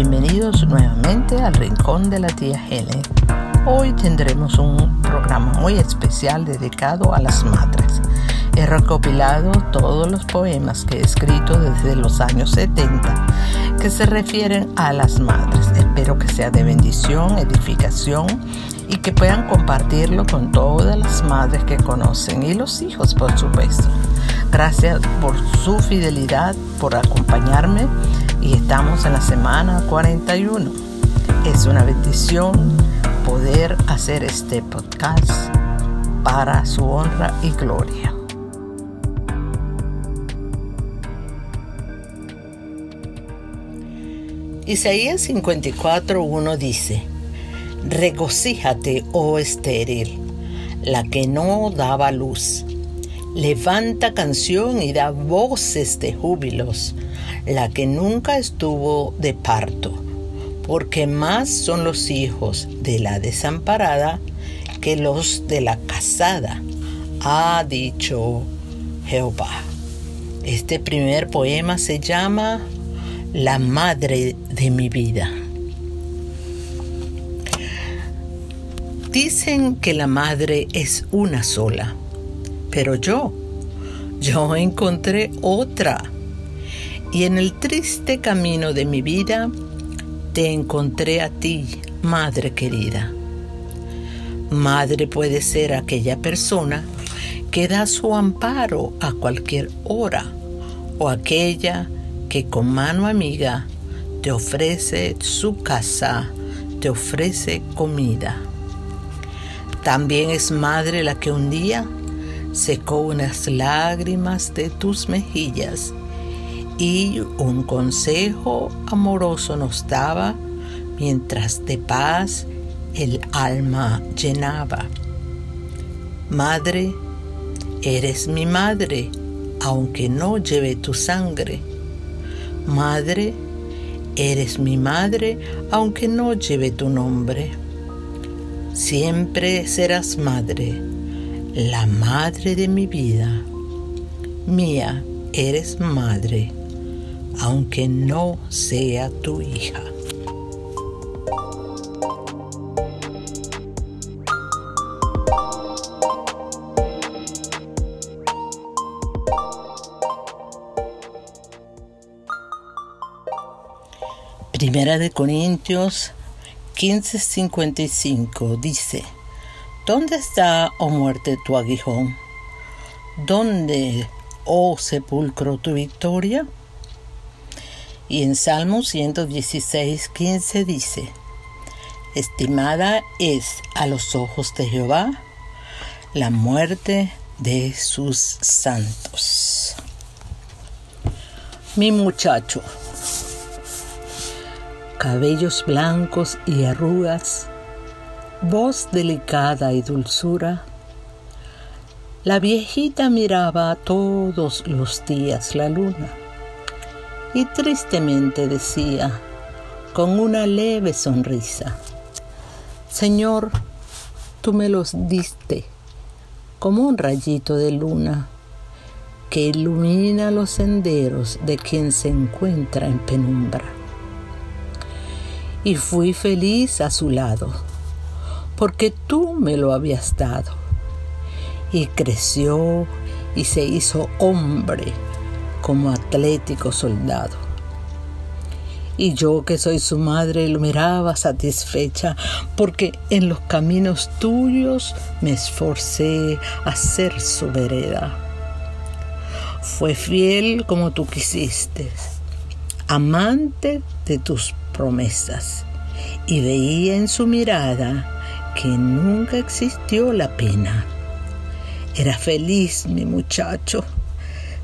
Bienvenidos nuevamente al Rincón de la Tía Helen. Hoy tendremos un programa muy especial dedicado a las madres. He recopilado todos los poemas que he escrito desde los años 70 que se refieren a las madres. Espero que sea de bendición, edificación y que puedan compartirlo con todas las madres que conocen y los hijos, por supuesto. Gracias por su fidelidad, por acompañarme y estamos en la semana 41. Es una bendición poder hacer este podcast para su honra y gloria. Isaías 54.1 dice, Regocíjate, oh estéril, la que no daba luz. Levanta canción y da voces de júbilos, la que nunca estuvo de parto, porque más son los hijos de la desamparada que los de la casada, ha dicho Jehová. Este primer poema se llama La madre de mi vida. Dicen que la madre es una sola, pero yo, yo encontré otra. Y en el triste camino de mi vida, te encontré a ti, madre querida. Madre puede ser aquella persona que da su amparo a cualquier hora o aquella que con mano amiga te ofrece su casa, te ofrece comida. También es madre la que un día secó unas lágrimas de tus mejillas y un consejo amoroso nos daba mientras de paz el alma llenaba. Madre, eres mi madre, aunque no lleve tu sangre. Madre, eres mi madre, aunque no lleve tu nombre. Siempre serás madre, la madre de mi vida. Mía eres madre, aunque no sea tu hija. Primera de Corintios 15:55 dice, ¿Dónde está, oh muerte, tu aguijón? ¿Dónde, oh sepulcro, tu victoria? Y en Salmo 116:15 dice, Estimada es a los ojos de Jehová la muerte de sus santos. Mi muchacho, cabellos blancos y arrugas, voz delicada y dulzura. La viejita miraba todos los días la luna y tristemente decía, con una leve sonrisa, Señor, tú me los diste como un rayito de luna que ilumina los senderos de quien se encuentra en penumbra y fui feliz a su lado, porque tú me lo habías dado. Y creció y se hizo hombre como atlético soldado. Y yo que soy su madre lo miraba satisfecha, porque en los caminos tuyos me esforcé a ser su vereda. Fue fiel como tú quisiste, amante de tus promesas y veía en su mirada que nunca existió la pena. Era feliz mi muchacho,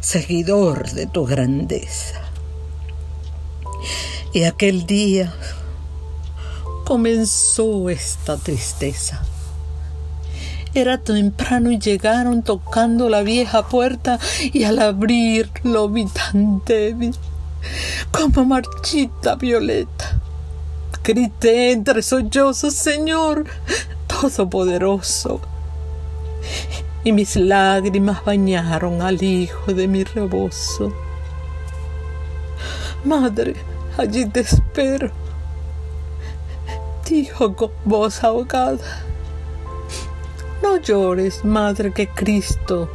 seguidor de tu grandeza. Y aquel día comenzó esta tristeza. Era temprano y llegaron tocando la vieja puerta y al abrirlo vi tan débil como marchita violeta. Grité entre sollozos, Señor Todopoderoso. Y mis lágrimas bañaron al hijo de mi rebozo. Madre, allí te espero. dijo con voz ahogada, no llores, Madre, que Cristo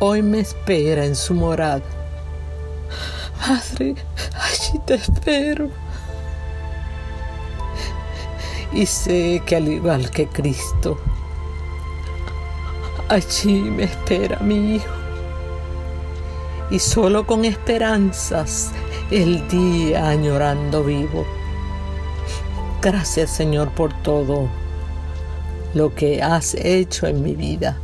hoy me espera en su morada. Madre, allí te espero. Y sé que al igual que Cristo, allí me espera mi Hijo. Y solo con esperanzas el día añorando vivo. Gracias Señor por todo lo que has hecho en mi vida.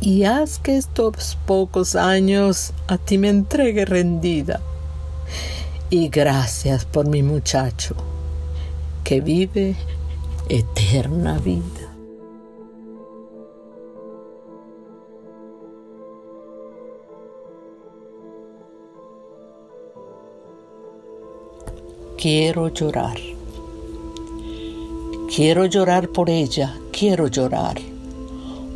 Y haz que estos pocos años a ti me entregue rendida. Y gracias por mi muchacho, que vive eterna vida. Quiero llorar. Quiero llorar por ella, quiero llorar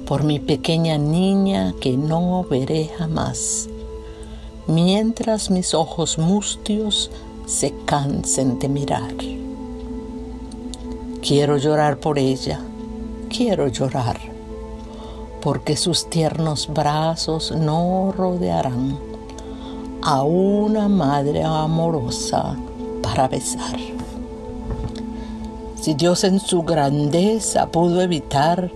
por mi pequeña niña que no veré jamás, mientras mis ojos mustios se cansen de mirar. Quiero llorar por ella, quiero llorar, porque sus tiernos brazos no rodearán a una madre amorosa para besar. Si Dios en su grandeza pudo evitar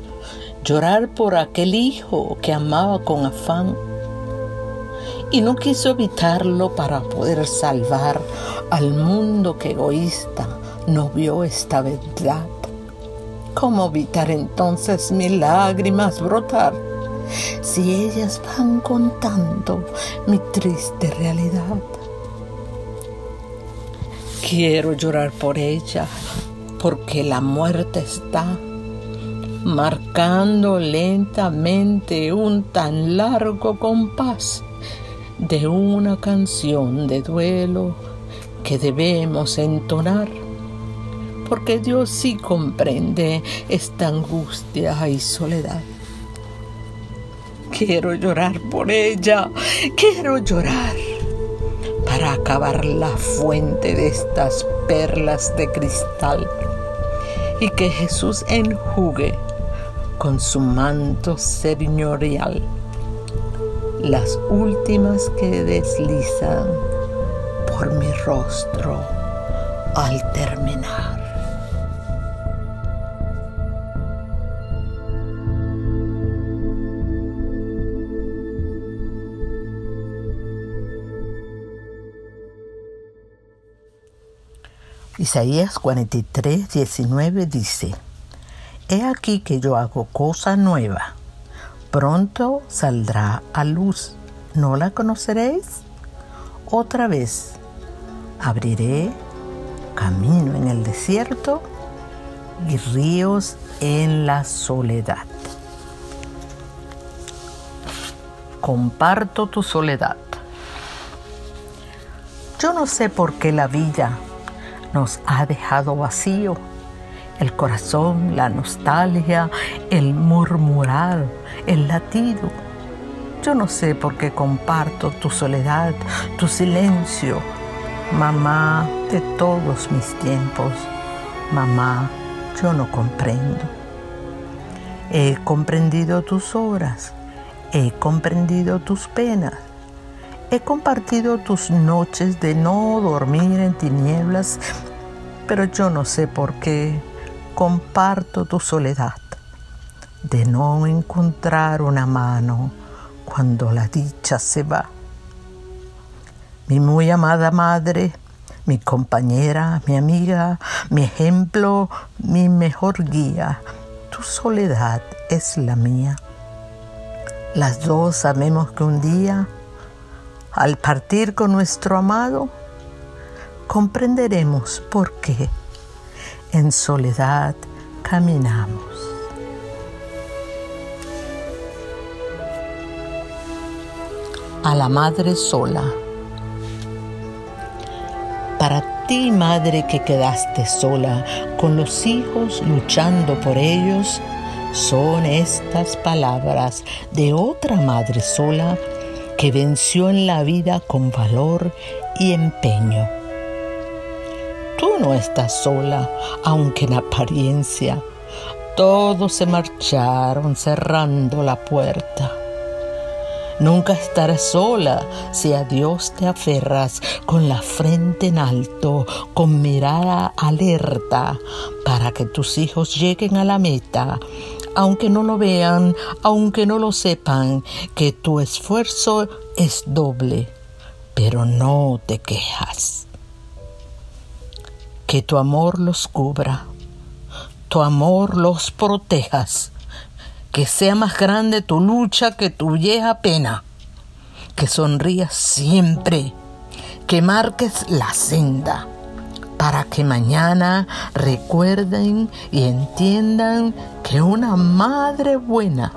llorar por aquel hijo que amaba con afán y no quiso evitarlo para poder salvar al mundo que egoísta no vio esta verdad. ¿Cómo evitar entonces mis lágrimas brotar si ellas van contando mi triste realidad? Quiero llorar por ella porque la muerte está marcando lentamente un tan largo compás de una canción de duelo que debemos entonar, porque Dios sí comprende esta angustia y soledad. Quiero llorar por ella, quiero llorar para acabar la fuente de estas perlas de cristal y que Jesús enjugue con su manto señorial las últimas que deslizan por mi rostro al terminar. Isaías 43, 19 dice, He aquí que yo hago cosa nueva, pronto saldrá a luz, ¿no la conoceréis? Otra vez, abriré camino en el desierto y ríos en la soledad. Comparto tu soledad. Yo no sé por qué la vida nos ha dejado vacío. El corazón, la nostalgia, el murmurar, el latido. Yo no sé por qué comparto tu soledad, tu silencio, mamá de todos mis tiempos. Mamá, yo no comprendo. He comprendido tus horas, he comprendido tus penas, He compartido tus noches de no dormir en tinieblas, pero yo no sé por qué comparto tu soledad de no encontrar una mano cuando la dicha se va. Mi muy amada madre, mi compañera, mi amiga, mi ejemplo, mi mejor guía, tu soledad es la mía. Las dos sabemos que un día al partir con nuestro amado, comprenderemos por qué en soledad caminamos. A la madre sola. Para ti, madre que quedaste sola, con los hijos luchando por ellos, son estas palabras de otra madre sola que venció en la vida con valor y empeño. Tú no estás sola, aunque en apariencia todos se marcharon cerrando la puerta. Nunca estarás sola si a Dios te aferras con la frente en alto, con mirada alerta, para que tus hijos lleguen a la meta, aunque no lo vean, aunque no lo sepan, que tu esfuerzo es doble, pero no te quejas. Que tu amor los cubra, tu amor los protejas que sea más grande tu lucha que tu vieja pena, que sonrías siempre, que marques la senda, para que mañana recuerden y entiendan que una madre buena,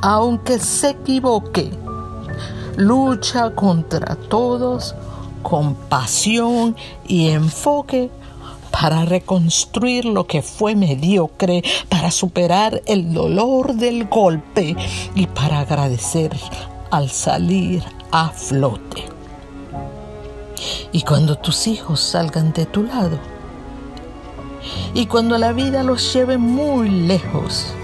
aunque se equivoque, lucha contra todos con pasión y enfoque para reconstruir lo que fue mediocre, para superar el dolor del golpe y para agradecer al salir a flote. Y cuando tus hijos salgan de tu lado, y cuando la vida los lleve muy lejos,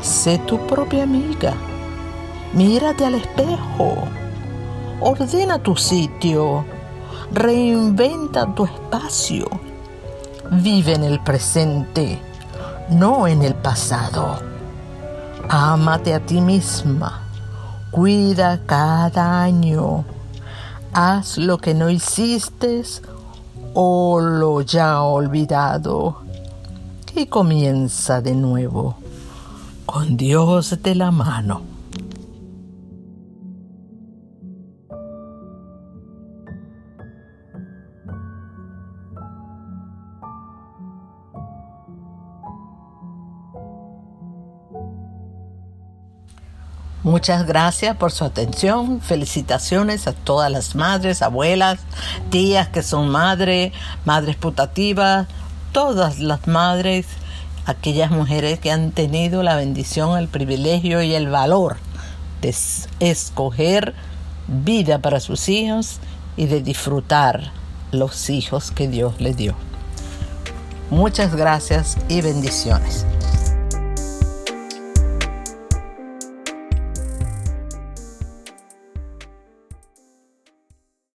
sé tu propia amiga, mírate al espejo, ordena tu sitio, reinventa tu espacio Vive en el presente, no en el pasado. Ámate a ti misma. Cuida cada año. Haz lo que no hiciste o lo ya olvidado. Y comienza de nuevo, con Dios de la mano. Muchas gracias por su atención. Felicitaciones a todas las madres, abuelas, tías que son madres, madres putativas, todas las madres, aquellas mujeres que han tenido la bendición, el privilegio y el valor de escoger vida para sus hijos y de disfrutar los hijos que Dios les dio. Muchas gracias y bendiciones.